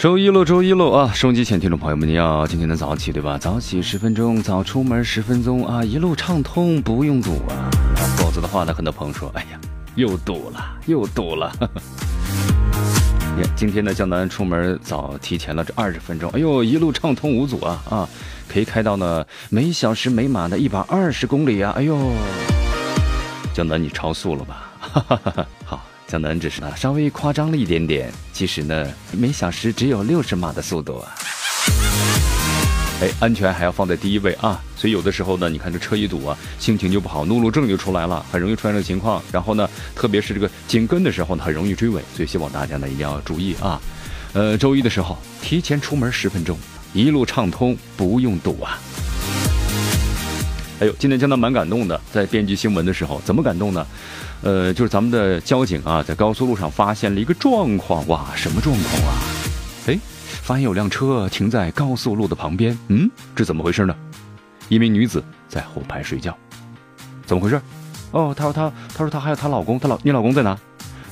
周一喽，周一喽啊！收音机前听众朋友们，你要，今天的早起对吧？早起十分钟，早出门十分钟啊，一路畅通，不用堵啊。否则的话呢，很多朋友说，哎呀，又堵了，又堵了。你看今天呢，江南出门早提前了这二十分钟，哎呦，一路畅通无阻啊啊，可以开到呢每小时每码的一百二十公里啊，哎呦，江南你超速了吧？哈哈哈哈江南只是呢稍微夸张了一点点，其实呢每小时只有六十码的速度啊。哎，安全还要放在第一位啊！所以有的时候呢，你看这车一堵啊，心情就不好，怒路症就出来了，很容易出现这个情况。然后呢，特别是这个紧跟的时候呢，很容易追尾，所以希望大家呢一定要注意啊。呃，周一的时候提前出门十分钟，一路畅通，不用堵啊。哎呦，今天江南蛮感动的，在编辑新闻的时候，怎么感动呢？呃，就是咱们的交警啊，在高速路上发现了一个状况，哇，什么状况啊？哎，发现有辆车停在高速路的旁边，嗯，这怎么回事呢？一名女子在后排睡觉，怎么回事？哦，她说她，她说她还有她老公，她老你老公在哪？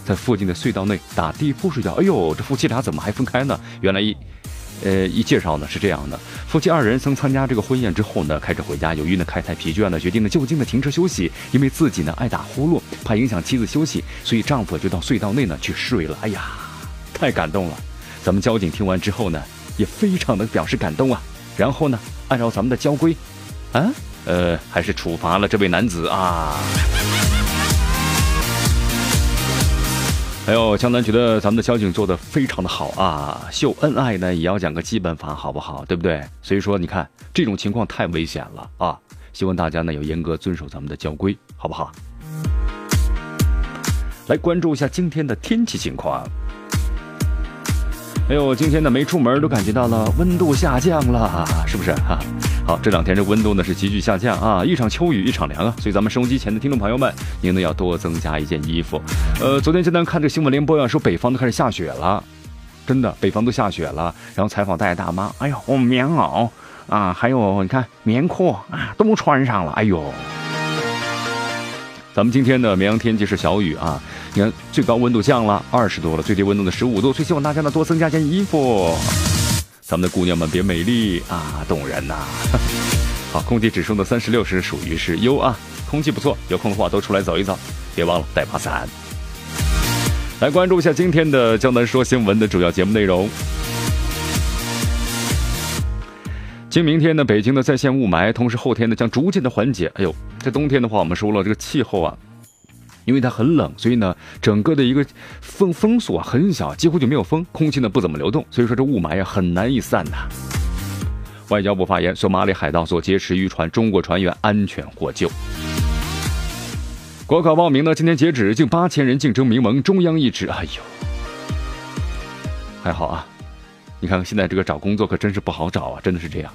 在附近的隧道内打地铺睡觉。哎呦，这夫妻俩怎么还分开呢？原来一。呃，一介绍呢是这样的，夫妻二人曾参加这个婚宴之后呢，开车回家，由于呢开太疲倦了，决定呢就近的停车休息。因为自己呢爱打呼噜，怕影响妻子休息，所以丈夫就到隧道内呢去睡了。哎呀，太感动了！咱们交警听完之后呢，也非常的表示感动啊。然后呢，按照咱们的交规，啊，呃，还是处罚了这位男子啊。还有江南觉得咱们的交警做的非常的好啊，秀恩爱呢也要讲个基本法，好不好？对不对？所以说你看这种情况太危险了啊，希望大家呢要严格遵守咱们的交规，好不好？来关注一下今天的天气情况。哎呦，今天呢没出门都感觉到了温度下降了，是不是哈？好，这两天这温度呢是急剧下降啊，一场秋雨一场凉啊，所以咱们收音机前的听众朋友们，您呢要多增加一件衣服。呃，昨天简单看这新闻联播啊，说北方都开始下雪了，真的，北方都下雪了。然后采访大爷大妈，哎呦，我棉袄啊，还有你看棉裤啊，都穿上了。哎呦，咱们今天的绵阳天气是小雨啊，你看最高温度降了二十度了，最低温度呢十五度，所以希望大家呢多增加件衣服。咱们的姑娘们别美丽啊，动人呐！好，空气指数的三十六是属于是优啊，空气不错，有空的话都出来走一走，别忘了带把伞。来关注一下今天的江南说新闻的主要节目内容。今明天呢，北京的在线雾霾，同时后天呢将逐渐的缓解。哎呦，在冬天的话，我们说了这个气候啊。因为它很冷，所以呢，整个的一个风风速啊很小，几乎就没有风，空气呢不怎么流动，所以说这雾霾呀很难以散呐。外交部发言，索马里海盗所劫持渔船，中国船员安全获救。国考报名呢，今天截止，近八千人竞争名额，中央一职，哎呦，还好啊。你看看现在这个找工作可真是不好找啊，真的是这样。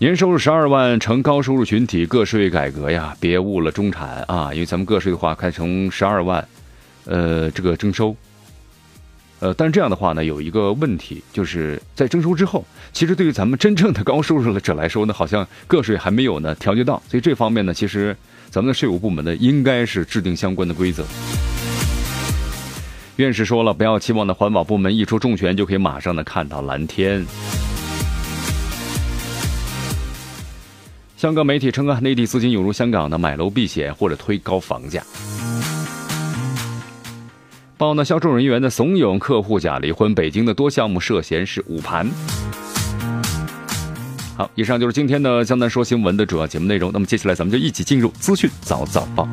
年收入十二万成高收入群体，个税改革呀，别误了中产啊！因为咱们个税的话，开成十二万，呃，这个征收，呃，但是这样的话呢，有一个问题，就是在征收之后，其实对于咱们真正的高收入者来说呢，好像个税还没有呢调节到，所以这方面呢，其实咱们的税务部门呢，应该是制定相关的规则。院士说了，不要期望呢，环保部门一出重拳就可以马上呢看到蓝天。香港媒体称啊，内地资金涌入香港呢，买楼避险或者推高房价。报呢，销售人员的怂恿客户假离婚，北京的多项目涉嫌是捂盘。好，以上就是今天的江南说新闻的主要节目内容。那么接下来咱们就一起进入资讯早早报，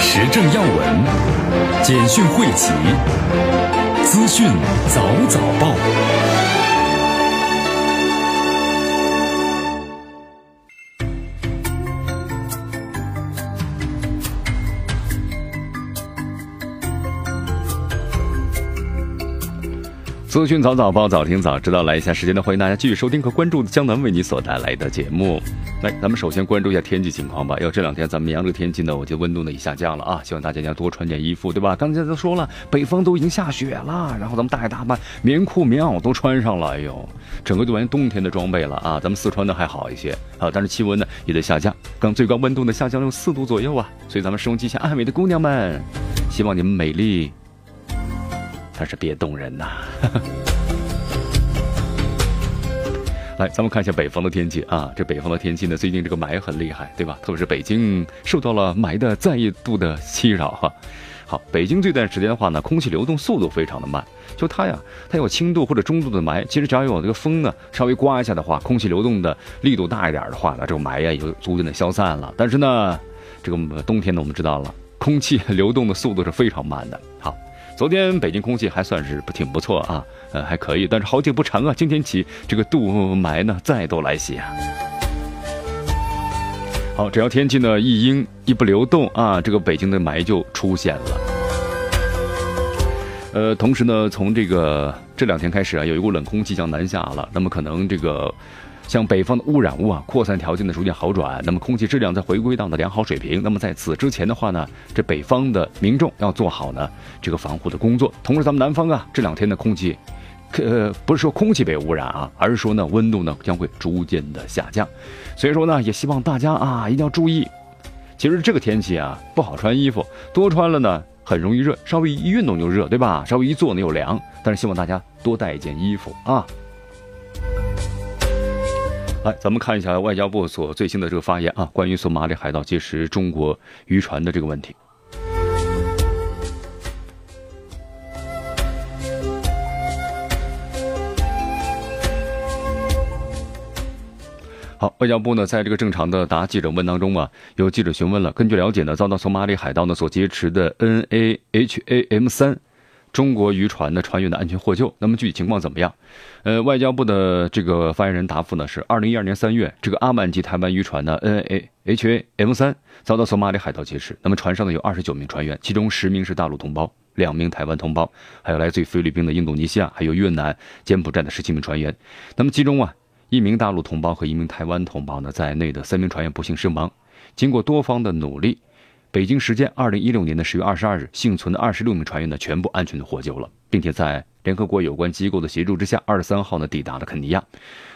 时政要闻，简讯汇集。资讯早早报，资讯早早报，早听早知道。来一下时间呢，欢迎大家继续收听和关注江南为你所带来的节目。来，咱们首先关注一下天气情况吧。要这两天咱们阳这个天气呢，我觉得温度呢也下降了啊，希望大家要多穿点衣服，对吧？刚才都说了，北方都已经下雪了，然后咱们大爷大妈棉裤棉袄都穿上了，哎呦，整个就完冬天的装备了啊。咱们四川呢还好一些啊，但是气温呢也在下降，刚最高温度呢下降了四度左右啊。所以咱们收音机前爱美的姑娘们，希望你们美丽，但是别冻人呐。来，咱们看一下北方的天气啊。这北方的天气呢，最近这个霾很厉害，对吧？特别是北京受到了霾的再一度的侵扰哈。好，北京这段时间的话呢，空气流动速度非常的慢，就它呀，它有轻度或者中度的霾。其实只要有这个风呢，稍微刮一下的话，空气流动的力度大一点的话呢，这个霾呀也就逐渐的消散了。但是呢，这个冬天呢，我们知道了，空气 流动的速度是非常慢的。昨天北京空气还算是不挺不错啊，呃还可以，但是好景不长啊，今天起这个雾霾呢再度来袭啊。好，只要天气呢一阴一不流动啊，这个北京的霾就出现了。呃，同时呢，从这个这两天开始啊，有一股冷空气将南下了，那么可能这个。像北方的污染物啊，扩散条件呢逐渐好转，那么空气质量在回归到的良好水平。那么在此之前的话呢，这北方的民众要做好呢这个防护的工作。同时，咱们南方啊这两天的空气，呃不是说空气被污染啊，而是说呢温度呢将会逐渐的下降。所以说呢，也希望大家啊一定要注意。其实这个天气啊不好穿衣服，多穿了呢很容易热，稍微一运动就热，对吧？稍微一坐呢又凉。但是希望大家多带一件衣服啊。来，咱们看一下外交部所最新的这个发言啊，关于索马里海盗劫持中国渔船的这个问题。好，外交部呢，在这个正常的答记者问当中啊，有记者询问了，根据了解呢，遭到索马里海盗呢所劫持的 N A H A M 三。中国渔船的船员的安全获救，那么具体情况怎么样？呃，外交部的这个发言人答复呢是：二零一二年三月，这个阿曼级台湾渔船呢 N A H A M 三遭到索马里海盗劫持，那么船上呢有二十九名船员，其中十名是大陆同胞，两名台湾同胞，还有来自于菲律宾的、印度尼西亚、还有越南、柬埔寨的十七名船员。那么其中啊，一名大陆同胞和一名台湾同胞呢在内的三名船员不幸身亡。经过多方的努力。北京时间二零一六年的十月二十二日，幸存的二十六名船员呢，全部安全的获救了，并且在联合国有关机构的协助之下，二十三号呢抵达了肯尼亚。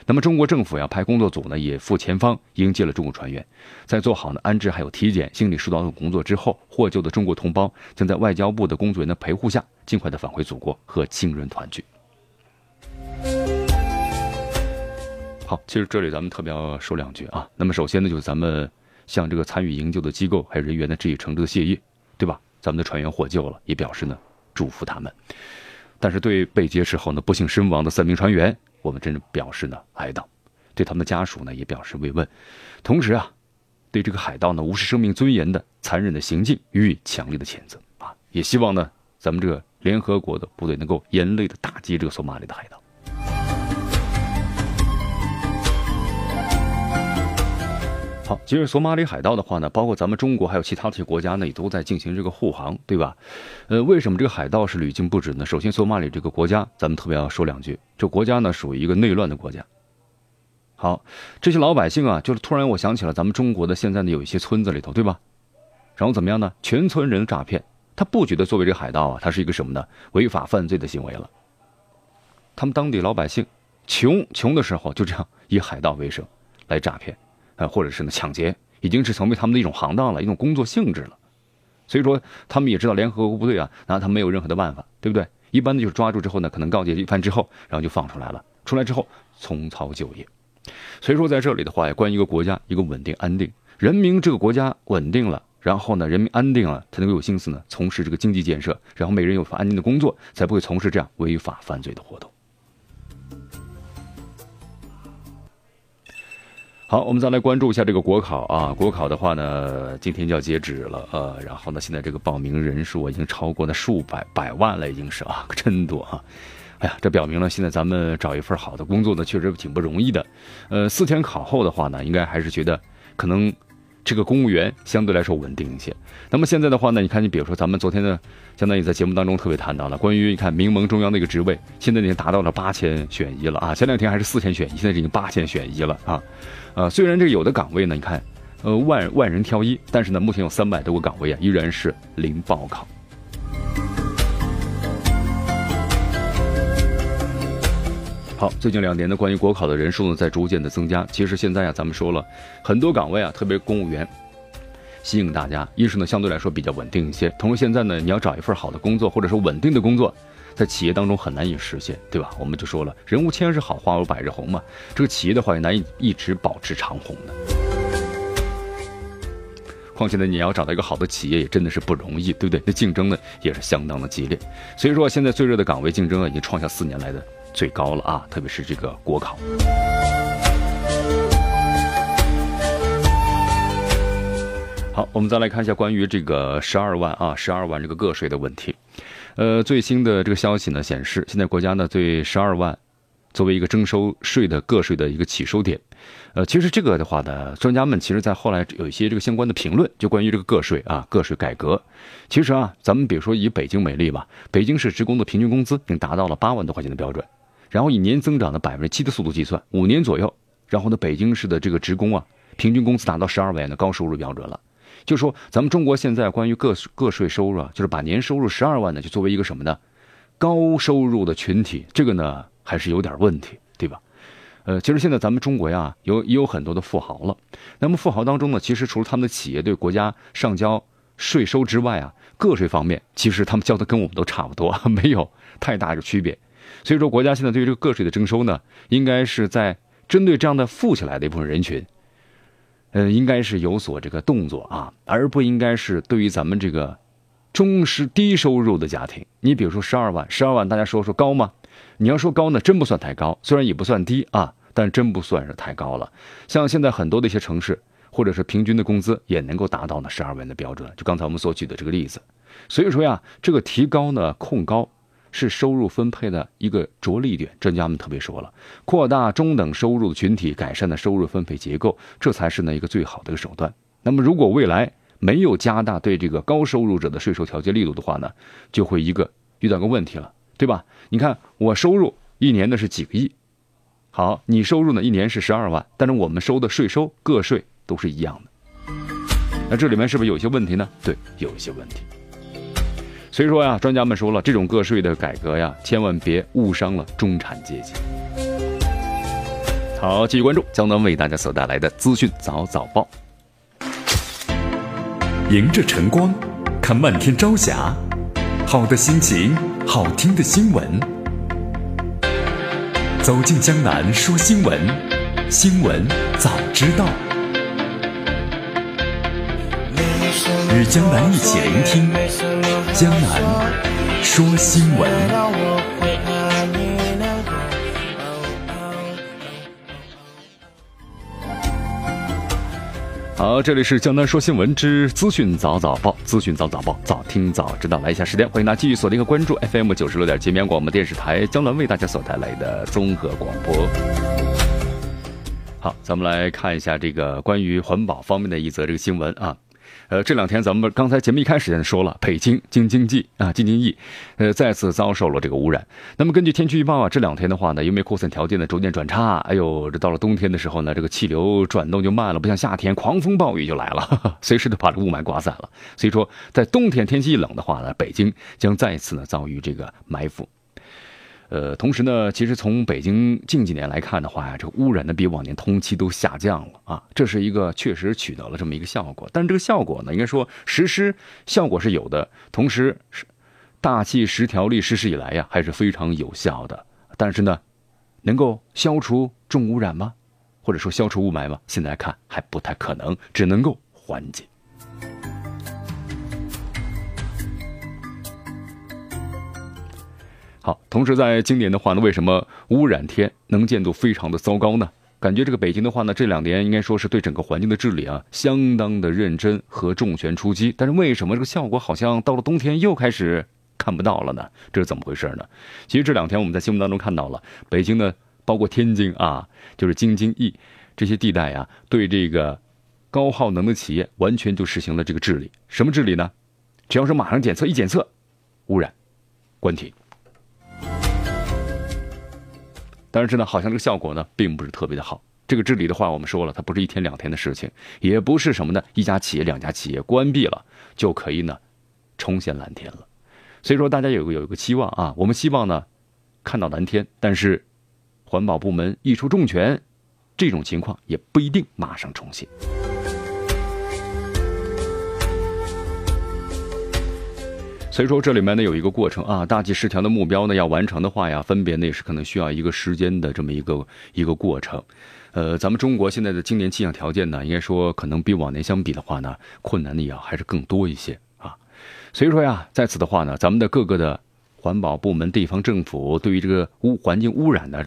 那么中国政府要派工作组呢也赴前方迎接了中国船员，在做好呢安置还有体检、心理疏导等工作之后，获救的中国同胞将在外交部的工作人员的陪护下，尽快的返回祖国和亲人团聚。好，其实这里咱们特别要说两句啊。那么首先呢，就是咱们。向这个参与营救的机构还有人员呢致以诚挚的谢意，对吧？咱们的船员获救了，也表示呢祝福他们。但是对被劫持后呢不幸身亡的三名船员，我们真的表示呢哀悼，对他们的家属呢也表示慰问。同时啊，对这个海盗呢无视生命尊严的残忍的行径予以强烈的谴责啊！也希望呢咱们这个联合国的部队能够严厉的打击这个索马里的海盗。好，其实索马里海盗的话呢，包括咱们中国还有其他的一些国家呢，也都在进行这个护航，对吧？呃，为什么这个海盗是屡禁不止呢？首先，索马里这个国家，咱们特别要说两句，这国家呢属于一个内乱的国家。好，这些老百姓啊，就是突然我想起了咱们中国的现在呢有一些村子里头，对吧？然后怎么样呢？全村人诈骗，他不觉得作为这个海盗啊，他是一个什么呢？违法犯罪的行为了。他们当地老百姓穷穷的时候，就这样以海盗为生来诈骗。呃，或者是呢，抢劫已经是成为他们的一种行当了，一种工作性质了。所以说，他们也知道联合国部队啊，拿他没有任何的办法，对不对？一般的就是抓住之后呢，可能告诫一番之后，然后就放出来了。出来之后重操旧业。所以说，在这里的话，关于一个国家一个稳定安定，人民这个国家稳定了，然后呢，人民安定了，才能够有心思呢从事这个经济建设，然后每人有份安定的工作，才不会从事这样违法犯罪的活动。好，我们再来关注一下这个国考啊。国考的话呢，今天就要截止了，呃，然后呢，现在这个报名人数已经超过那数百百万了，已经是啊，真多啊。哎呀，这表明了现在咱们找一份好的工作呢，确实挺不容易的。呃，四天考后的话呢，应该还是觉得可能这个公务员相对来说稳定一些。那么现在的话呢，你看，你比如说咱们昨天呢，相当于在节目当中特别谈到了关于你看民盟中央的一个职位，现在已经达到了八千选一了啊，前两天还是四千选一，现在已经八千选一了啊。呃，虽然这有的岗位呢，你看，呃万万人挑一，但是呢，目前有三百多个岗位啊，依然是零报考。好，最近两年呢，关于国考的人数呢，在逐渐的增加。其实现在啊，咱们说了很多岗位啊，特别公务员，吸引大家。一是呢，相对来说比较稳定一些；同时现在呢，你要找一份好的工作，或者说稳定的工作，在企业当中很难以实现，对吧？我们就说了，人无千日好，花无百日红嘛。这个企业的话也难以一直保持长红的。况且呢，你要找到一个好的企业也真的是不容易，对不对？那竞争呢也是相当的激烈。所以说，现在最热的岗位竞争啊，已经创下四年来的。最高了啊！特别是这个国考。好，我们再来看一下关于这个十二万啊，十二万这个个税的问题。呃，最新的这个消息呢显示，现在国家呢对十二万作为一个征收税的个税的一个起收点。呃，其实这个的话呢，专家们其实在后来有一些这个相关的评论，就关于这个个税啊，个税改革。其实啊，咱们比如说以北京为例吧，北京市职工的平均工资已经达到了八万多块钱的标准。然后以年增长的百分之七的速度计算，五年左右，然后呢，北京市的这个职工啊，平均工资达到十二万元的高收入标准了。就说咱们中国现在关于个个税收入啊，就是把年收入十二万呢，就作为一个什么呢？高收入的群体，这个呢还是有点问题，对吧？呃，其实现在咱们中国呀，有也有很多的富豪了。那么富豪当中呢，其实除了他们的企业对国家上交税收之外啊，个税方面，其实他们交的跟我们都差不多，没有太大的区别。所以说，国家现在对于这个个税的征收呢，应该是在针对这样的富起来的一部分人群，呃，应该是有所这个动作啊，而不应该是对于咱们这个中是低收入的家庭。你比如说十二万，十二万，大家说说高吗？你要说高呢，真不算太高，虽然也不算低啊，但真不算是太高了。像现在很多的一些城市，或者是平均的工资也能够达到呢十二万的标准。就刚才我们所举的这个例子，所以说呀，这个提高呢，控高。是收入分配的一个着力点，专家们特别说了，扩大中等收入群体，改善的收入分配结构，这才是呢一个最好的一个手段。那么，如果未来没有加大对这个高收入者的税收调节力度的话呢，就会一个遇到个问题了，对吧？你看我收入一年的是几个亿，好，你收入呢一年是十二万，但是我们收的税收个税都是一样的，那这里面是不是有些问题呢？对，有一些问题。所以说呀，专家们说了，这种个税的改革呀，千万别误伤了中产阶级。好，继续关注江南为大家所带来的资讯早早报。迎着晨光，看漫天朝霞，好的心情，好听的新闻。走进江南说新闻，新闻早知道。与江南一起聆听。江南说新闻，好，这里是江南说新闻之资讯早早报，资讯早早报，早听早知道。来一下时间，欢迎大家继续锁定和关注 FM 九十六点七绵阳广播电视台江南为大家所带来的综合广播。好，咱们来看一下这个关于环保方面的一则这个新闻啊。呃，这两天咱们刚才节目一开始就说了，北京京津冀啊，京津冀，呃，再次遭受了这个污染。那么根据天气预报啊，这两天的话呢，因为扩散条件呢逐渐转差，哎呦，这到了冬天的时候呢，这个气流转动就慢了，不像夏天狂风暴雨就来了，随时都把这雾霾刮散了。所以说，在冬天天气一冷的话呢，北京将再次呢遭遇这个埋伏。呃，同时呢，其实从北京近几年来看的话呀，这个污染呢比往年同期都下降了啊，这是一个确实取得了这么一个效果。但是这个效果呢，应该说实施效果是有的，同时是大气十条例实施以来呀，还是非常有效的。但是呢，能够消除重污染吗？或者说消除雾霾吗？现在看还不太可能，只能够缓解。好，同时在今年的话呢，为什么污染天能见度非常的糟糕呢？感觉这个北京的话呢，这两年应该说是对整个环境的治理啊，相当的认真和重拳出击。但是为什么这个效果好像到了冬天又开始看不到了呢？这是怎么回事呢？其实这两天我们在新闻当中看到了，北京呢，包括天津啊，就是京津冀这些地带啊，对这个高耗能的企业完全就实行了这个治理。什么治理呢？只要是马上检测，一检测污染，关停。但是呢，好像这个效果呢，并不是特别的好。这个治理的话，我们说了，它不是一天两天的事情，也不是什么呢，一家企业、两家企业关闭了就可以呢，重现蓝天了。所以说，大家有个有一个期望啊，我们希望呢，看到蓝天。但是，环保部门一出重拳，这种情况也不一定马上重现。所以说，这里面呢有一个过程啊，大气十条的目标呢要完成的话呀，分别呢也是可能需要一个时间的这么一个一个过程。呃，咱们中国现在的今年气象条件呢，应该说可能比往年相比的话呢，困难的也还是更多一些啊。所以说呀，在此的话呢，咱们的各个的环保部门、地方政府对于这个污环境污染的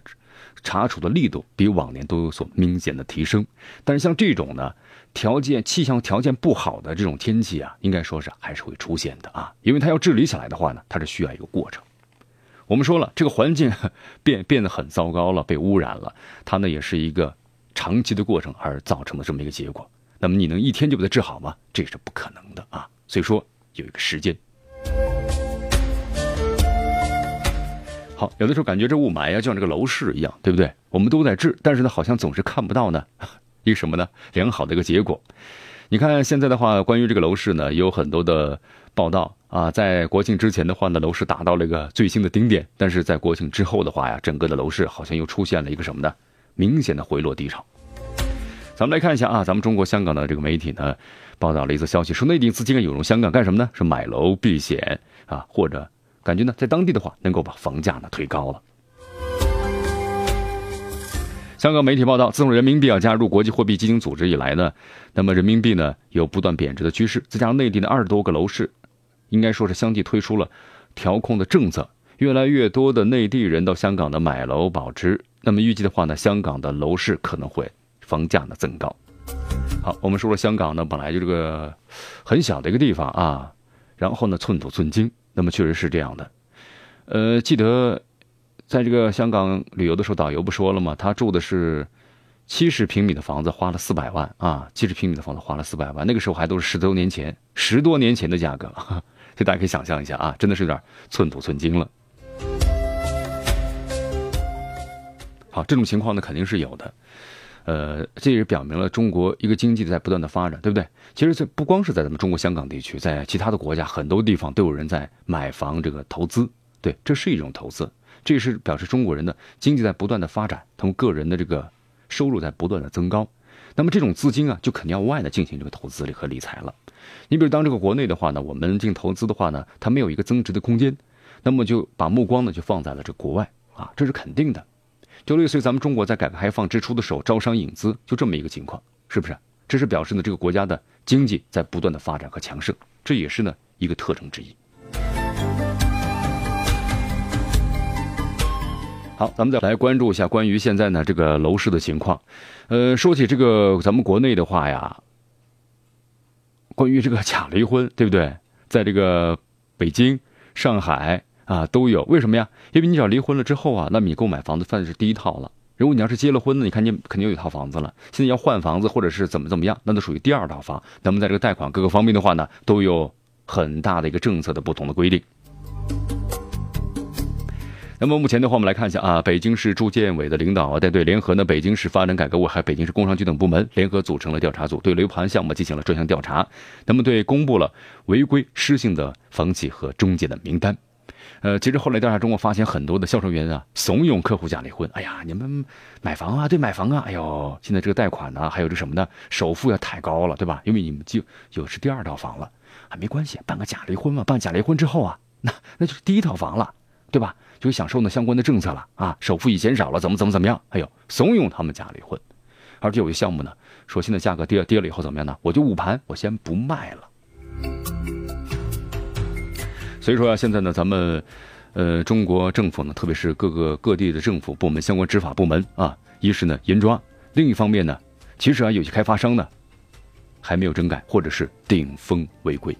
查处的力度，比往年都有所明显的提升。但是像这种呢。条件气象条件不好的这种天气啊，应该说是还是会出现的啊，因为它要治理起来的话呢，它是需要一个过程。我们说了，这个环境变变得很糟糕了，被污染了，它呢也是一个长期的过程而造成的这么一个结果。那么你能一天就把它治好吗？这是不可能的啊。所以说有一个时间。好，有的时候感觉这雾霾呀，就像这个楼市一样，对不对？我们都在治，但是呢，好像总是看不到呢。一个什么呢？良好的一个结果。你看现在的话，关于这个楼市呢，有很多的报道啊。在国庆之前的话呢，楼市达到了一个最新的顶点，但是在国庆之后的话呀，整个的楼市好像又出现了一个什么呢？明显的回落低潮。咱们来看一下啊，咱们中国香港的这个媒体呢，报道了一则消息，说内地资金涌入香港干什么呢？是买楼避险啊，或者感觉呢，在当地的话能够把房价呢推高了。香港媒体报道，自从人民币啊加入国际货币基金组织以来呢，那么人民币呢有不断贬值的趋势。再加上内地的二十多个楼市，应该说是相继推出了调控的政策，越来越多的内地人到香港的买楼保值。那么预计的话呢，香港的楼市可能会房价呢增高。好，我们说了，香港呢本来就这个很小的一个地方啊，然后呢寸土寸金，那么确实是这样的。呃，记得。在这个香港旅游的时候，导游不说了吗？他住的是七十平米的房子，花了四百万啊！七十平米的房子花了四百万，那个时候还都是十多年前，十多年前的价格，所以大家可以想象一下啊，真的是有点寸土寸金了。好，这种情况呢肯定是有的，呃，这也表明了中国一个经济在不断的发展，对不对？其实这不光是在咱们中国香港地区，在其他的国家很多地方都有人在买房这个投资，对，这是一种投资。这是表示中国人的经济在不断的发展，他们个人的这个收入在不断的增高，那么这种资金啊，就肯定要外的进行这个投资和理财了。你比如当这个国内的话呢，我们进投资的话呢，它没有一个增值的空间，那么就把目光呢就放在了这国外啊，这是肯定的。就类似于咱们中国在改革开放之初的时候招商引资，就这么一个情况，是不是？这是表示呢这个国家的经济在不断的发展和强盛，这也是呢一个特征之一。好，咱们再来关注一下关于现在呢这个楼市的情况。呃，说起这个咱们国内的话呀，关于这个假离婚，对不对？在这个北京、上海啊都有。为什么呀？因为你只要离婚了之后啊，那么你购买房子算是第一套了。如果你要是结了婚呢，你看你肯定有一套房子了。现在要换房子或者是怎么怎么样，那都属于第二套房。那么在这个贷款各个方面的话呢，都有很大的一个政策的不同的规定。那么目前的话，我们来看一下啊，北京市住建委的领导啊带队联合呢北京市发展改革委还北京市工商局等部门联合组成了调查组，对楼盘项目进行了专项调查。那么对公布了违规失信的房企和中介的名单。呃，其实后来调查中，我发现很多的销售员啊怂恿客户假离婚。哎呀，你们买房啊，对买房啊，哎呦，现在这个贷款呢，还有这什么呢？首付要太高了，对吧？因为你们就有是第二套房了，啊，没关系，办个假离婚嘛，办假离婚之后啊，那那就是第一套房了，对吧？就享受呢相关的政策了啊，首付也减少了，怎么怎么怎么样？还有怂恿他们假离婚，而且有些项目呢，说现在价格跌跌了以后怎么样呢？我就捂盘，我先不卖了。所以说啊，现在呢，咱们呃中国政府呢，特别是各个各地的政府部门、相关执法部门啊，一是呢严抓，另一方面呢，其实啊有些开发商呢还没有整改，或者是顶风违规。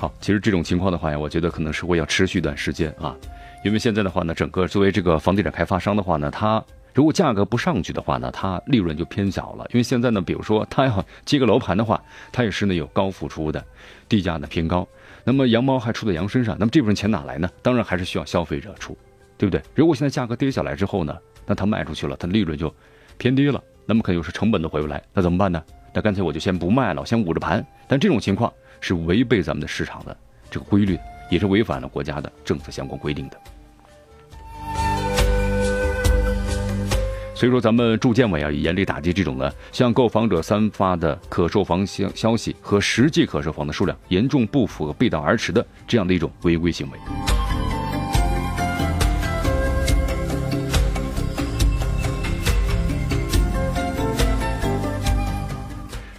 好，其实这种情况的话呀，我觉得可能是会要持续一段时间啊，因为现在的话呢，整个作为这个房地产开发商的话呢，它如果价格不上去的话呢，它利润就偏小了。因为现在呢，比如说它要接个楼盘的话，它也是呢有高付出的，地价呢偏高，那么羊毛还出在羊身上，那么这部分钱哪来呢？当然还是需要消费者出，对不对？如果现在价格跌下来之后呢，那它卖出去了，它利润就偏低了，那么可能是成本都回不来，那怎么办呢？那干脆我就先不卖了，我先捂着盘。但这种情况是违背咱们的市场的这个规律，也是违反了国家的政策相关规定的。所以说，咱们住建委啊，严厉打击这种呢向购房者散发的可售房消消息和实际可售房的数量严重不符合背道而驰的这样的一种违规行为。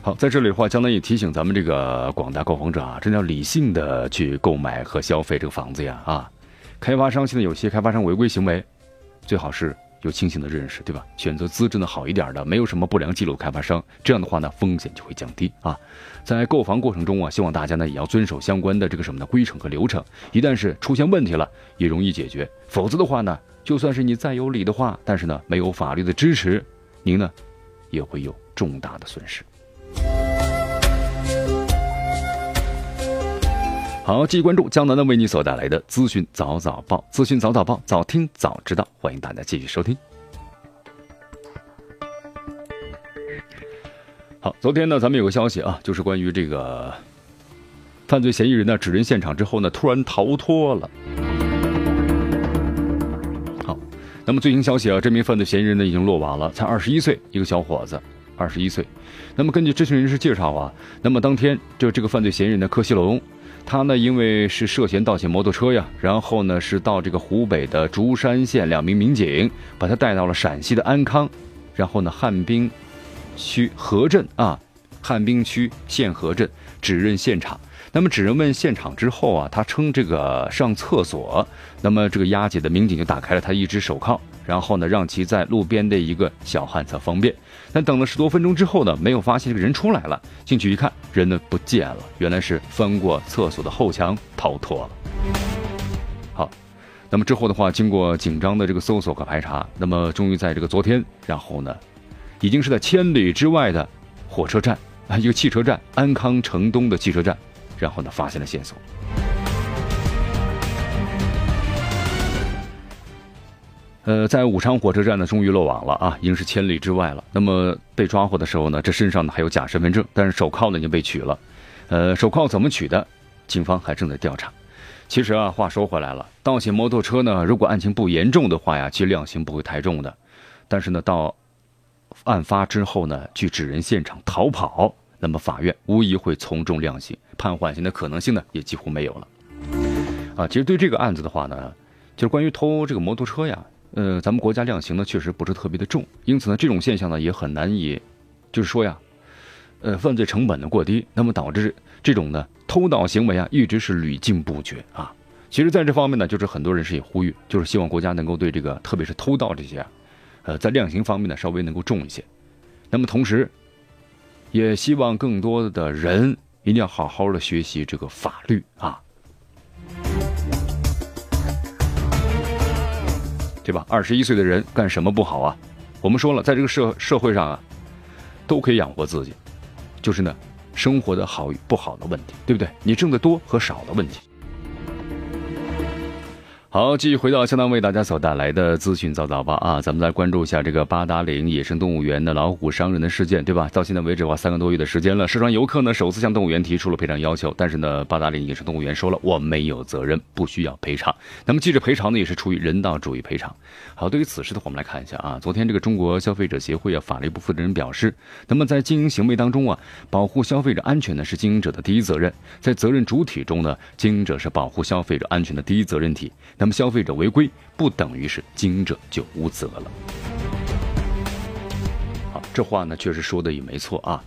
好，在这里的话，江南也提醒咱们这个广大购房者啊，真的要理性的去购买和消费这个房子呀啊！开发商现在有些开发商违规行为，最好是有清醒的认识，对吧？选择资质呢好一点的，没有什么不良记录开发商，这样的话呢，风险就会降低啊。在购房过程中啊，希望大家呢也要遵守相关的这个什么的规程和流程，一旦是出现问题了，也容易解决。否则的话呢，就算是你再有理的话，但是呢没有法律的支持，您呢也会有重大的损失。好，继续关注江南的为你所带来的资讯早早报，资讯早早报，早听早知道，欢迎大家继续收听。好，昨天呢，咱们有个消息啊，就是关于这个犯罪嫌疑人呢，指认现场之后呢，突然逃脱了。好，那么最新消息啊，这名犯罪嫌疑人呢，已经落网了，才二十一岁，一个小伙子，二十一岁。那么根据知情人士介绍啊，那么当天就这个犯罪嫌疑人的柯西龙。他呢，因为是涉嫌盗窃摩托车呀，然后呢是到这个湖北的竹山县，两名民警把他带到了陕西的安康，然后呢汉滨区河镇啊，汉滨区县河镇指认现场。那么指认问现场之后啊，他称这个上厕所，那么这个押解的民警就打开了他一只手铐。然后呢，让其在路边的一个小旱厕方便。但等了十多分钟之后呢，没有发现这个人出来了。进去一看，人呢不见了，原来是翻过厕所的后墙逃脱了。好，那么之后的话，经过紧张的这个搜索和排查，那么终于在这个昨天，然后呢，已经是在千里之外的火车站啊，一个汽车站安康城东的汽车站，然后呢发现了线索。呃，在武昌火车站呢，终于落网了啊，已经是千里之外了。那么被抓获的时候呢，这身上呢还有假身份证，但是手铐呢已经被取了。呃，手铐怎么取的？警方还正在调查。其实啊，话说回来了，盗窃摩托车呢，如果案情不严重的话呀，其实量刑不会太重的。但是呢，到案发之后呢，去指认现场逃跑，那么法院无疑会从重量刑，判缓刑的可能性呢也几乎没有了。啊，其实对这个案子的话呢，就是关于偷这个摩托车呀。呃，咱们国家量刑呢确实不是特别的重，因此呢，这种现象呢也很难以，就是说呀，呃，犯罪成本呢过低，那么导致这种呢偷盗行为啊一直是屡禁不绝啊。其实，在这方面呢，就是很多人是也呼吁，就是希望国家能够对这个，特别是偷盗这些，呃，在量刑方面呢稍微能够重一些。那么同时，也希望更多的人一定要好好的学习这个法律啊。对吧？二十一岁的人干什么不好啊？我们说了，在这个社社会上啊，都可以养活自己，就是呢，生活的好与不好的问题，对不对？你挣的多和少的问题。好，继续回到相当为大家所带来的资讯早早报啊，咱们来关注一下这个八达岭野生动物园的老虎伤人的事件，对吧？到现在为止，话三个多月的时间了，涉船游客呢首次向动物园提出了赔偿要求，但是呢，八达岭野生动物园说了，我没有责任，不需要赔偿。那么，记者赔偿呢，也是出于人道主义赔偿。好，对于此事的话，我们来看一下啊，昨天这个中国消费者协会啊法律部负责人表示，那么在经营行为当中啊，保护消费者安全呢是经营者的第一责任，在责任主体中呢，经营者是保护消费者安全的第一责任体。那么消费者违规不等于是经营者就无责了。好，这话呢确实说的也没错啊。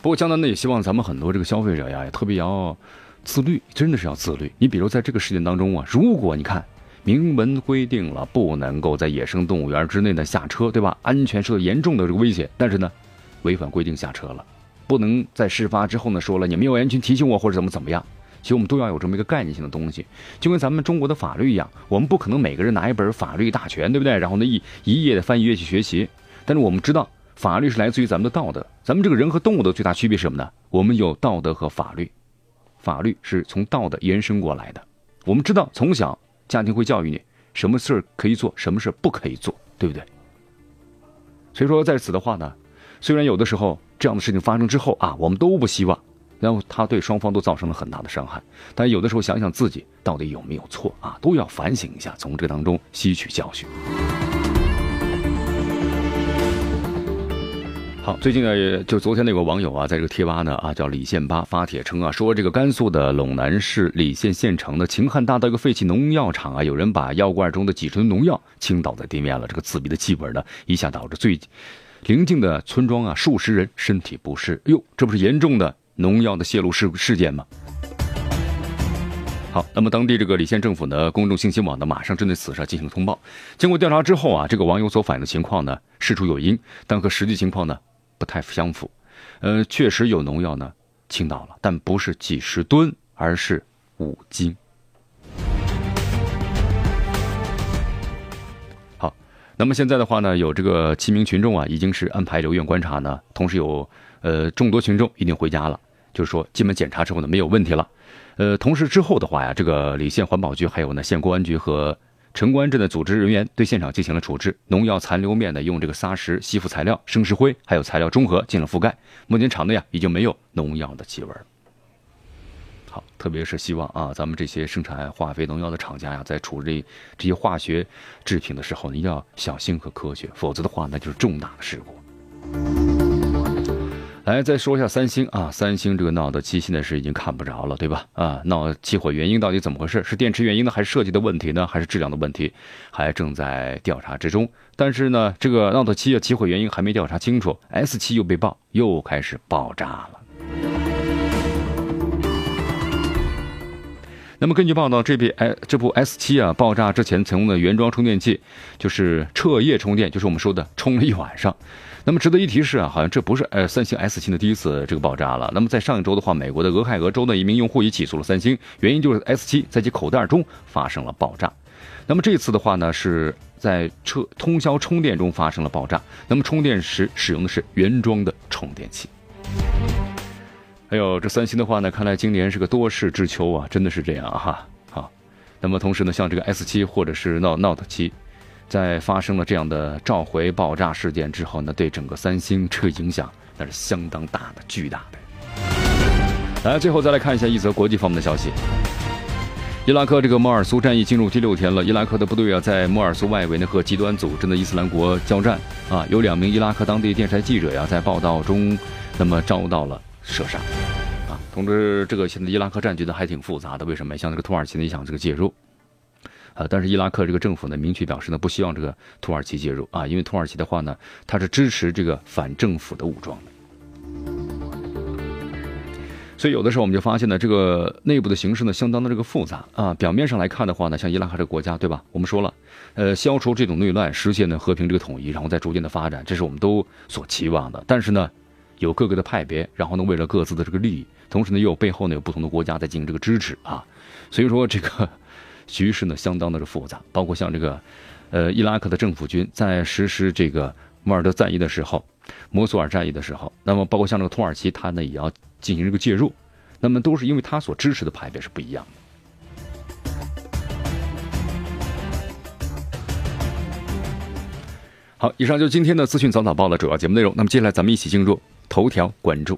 不过江南呢也希望咱们很多这个消费者呀，也特别要自律，真的是要自律。你比如在这个事件当中啊，如果你看明文规定了不能够在野生动物园之内呢下车，对吧？安全受到严重的这个威胁，但是呢违反规定下车了，不能在事发之后呢说了你没有人群提醒我或者怎么怎么样。其实我们都要有这么一个概念性的东西，就跟咱们中国的法律一样，我们不可能每个人拿一本法律大全，对不对？然后呢一一页的翻一页去学习，但是我们知道法律是来自于咱们的道德，咱们这个人和动物的最大区别是什么呢？我们有道德和法律，法律是从道德延伸过来的。我们知道从小家庭会教育你什么事儿可以做，什么事儿不可以做，对不对？所以说在此的话呢，虽然有的时候这样的事情发生之后啊，我们都不希望，然后他对双方都造成了很大的伤害，但有的时候想想自己到底有没有错啊，都要反省一下，从这当中吸取教训。好，最近呢，就昨天那个网友啊，在这个贴吧呢啊，叫李宪八发帖称啊，说这个甘肃的陇南市李县县城的秦汉大道一个废弃农药厂啊，有人把药罐中的几十吨农药倾倒在地面了，这个刺鼻的气味呢，一下导致最邻近的村庄啊数十人身体不适。哟，这不是严重的农药的泄露事事件吗？好，那么当地这个李县政府呢，公众信息网呢，马上针对此事进行了通报。经过调查之后啊，这个网友所反映的情况呢，事出有因，但和实际情况呢。不太相符，呃，确实有农药呢倾倒了，但不是几十吨，而是五斤。好，那么现在的话呢，有这个七名群众啊，已经是安排留院观察呢，同时有呃众多群众已经回家了，就是说基本检查之后呢没有问题了，呃，同时之后的话呀，这个李县环保局还有呢县公安局和。城关镇的组织人员对现场进行了处置，农药残留面呢，用这个砂石吸附材料、生石灰，还有材料中和进了覆盖。目前场内啊已经没有农药的气味。好，特别是希望啊，咱们这些生产化肥、农药的厂家呀，在处理这些化学制品的时候，一定要小心和科学，否则的话那就是重大的事故。来，再说一下三星啊，三星这个 Note 七现在是已经看不着了，对吧？啊，闹起火原因到底怎么回事？是电池原因呢，还是设计的问题呢，还是质量的问题？还正在调查之中。但是呢，这个 Note 七的起火原因还没调查清楚，S 七又被爆，又开始爆炸了。那么根据报道，这部哎这部 S 七啊，爆炸之前曾用的原装充电器，就是彻夜充电，就是我们说的充了一晚上。那么值得一提是啊，好像这不是呃三星 S 七的第一次这个爆炸了。那么在上一周的话，美国的俄亥俄州的一名用户也起诉了三星，原因就是 S 七在其口袋中发生了爆炸。那么这次的话呢，是在车通宵充电中发生了爆炸。那么充电时使用的是原装的充电器。哎呦这三星的话呢，看来今年是个多事之秋啊，真的是这样哈。好，那么同时呢，像这个 S 七或者是 Note Note 七。在发生了这样的召回爆炸事件之后呢，对整个三星车影响那是相当大的、巨大的。来，最后再来看一下一则国际方面的消息：伊拉克这个摩尔苏战役进入第六天了，伊拉克的部队啊在摩尔苏外围呢和极端组织的伊斯兰国交战啊，有两名伊拉克当地电视台记者呀在报道中那么遭到了射杀啊。同时，这个现在伊拉克战局呢还挺复杂的，为什么？像这个土耳其呢想这个介入。呃，但是伊拉克这个政府呢，明确表示呢，不希望这个土耳其介入啊，因为土耳其的话呢，它是支持这个反政府的武装的。所以有的时候我们就发现呢，这个内部的形势呢，相当的这个复杂啊。表面上来看的话呢，像伊拉克这个国家，对吧？我们说了，呃，消除这种内乱，实现呢和平这个统一，然后再逐渐的发展，这是我们都所期望的。但是呢，有各个的派别，然后呢，为了各自的这个利益，同时呢，又有背后呢有不同的国家在进行这个支持啊。所以说这个。局势呢，相当的是复杂，包括像这个，呃，伊拉克的政府军在实施这个摩尔德战役的时候，摩苏尔战役的时候，那么包括像这个土耳其，他呢也要进行这个介入，那么都是因为他所支持的派别是不一样的。好，以上就是今天的资讯早早报的主要节目内容。那么接下来咱们一起进入头条关注。